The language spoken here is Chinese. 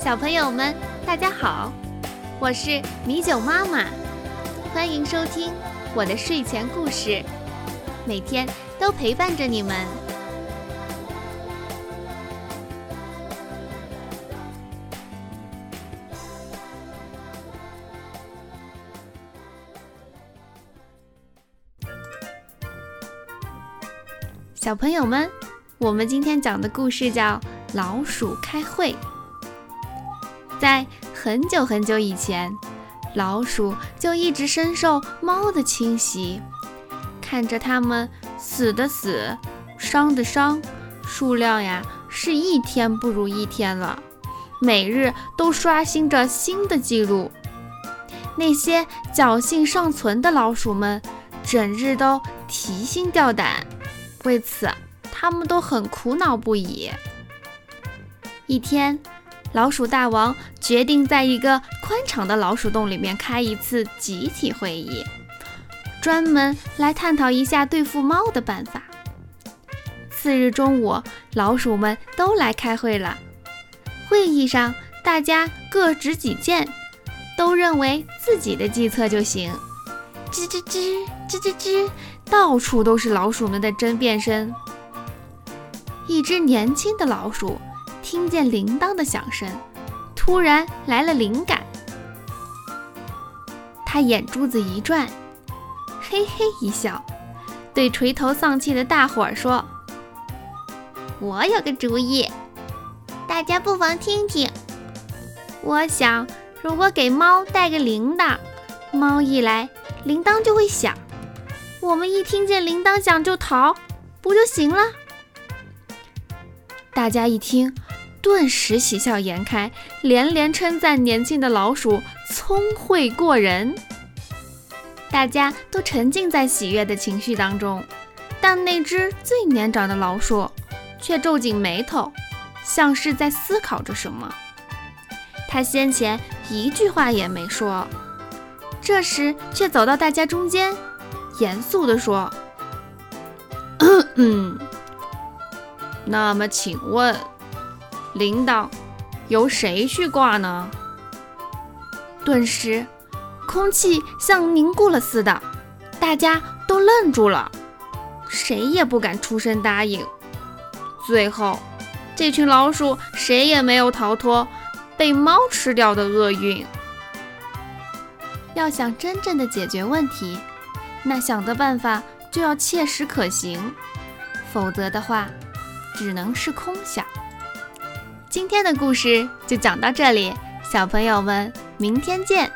小朋友们，大家好，我是米酒妈妈，欢迎收听我的睡前故事，每天都陪伴着你们。小朋友们，我们今天讲的故事叫《老鼠开会》。在很久很久以前，老鼠就一直深受猫的侵袭，看着它们死的死，伤的伤，数量呀是一天不如一天了，每日都刷新着新的记录。那些侥幸尚存的老鼠们，整日都提心吊胆，为此他们都很苦恼不已。一天。老鼠大王决定在一个宽敞的老鼠洞里面开一次集体会议，专门来探讨一下对付猫的办法。次日中午，老鼠们都来开会了。会议上，大家各执己见，都认为自己的计策就行。吱吱吱，吱吱吱，到处都是老鼠们的争辩声。一只年轻的老鼠。听见铃铛的响声，突然来了灵感。他眼珠子一转，嘿嘿一笑，对垂头丧气的大伙儿说：“我有个主意，大家不妨听听。我想，如果给猫带个铃铛，猫一来，铃铛就会响，我们一听见铃铛响就逃，不就行了？”大家一听。顿时喜笑颜开，连连称赞年轻的老鼠聪慧过人。大家都沉浸在喜悦的情绪当中，但那只最年长的老鼠却皱紧眉头，像是在思考着什么。他先前一句话也没说，这时却走到大家中间，严肃地说：“嗯，那么请问？”铃铛由谁去挂呢？顿时，空气像凝固了似的，大家都愣住了，谁也不敢出声答应。最后，这群老鼠谁也没有逃脱被猫吃掉的厄运。要想真正的解决问题，那想的办法就要切实可行，否则的话，只能是空想。今天的故事就讲到这里，小朋友们，明天见。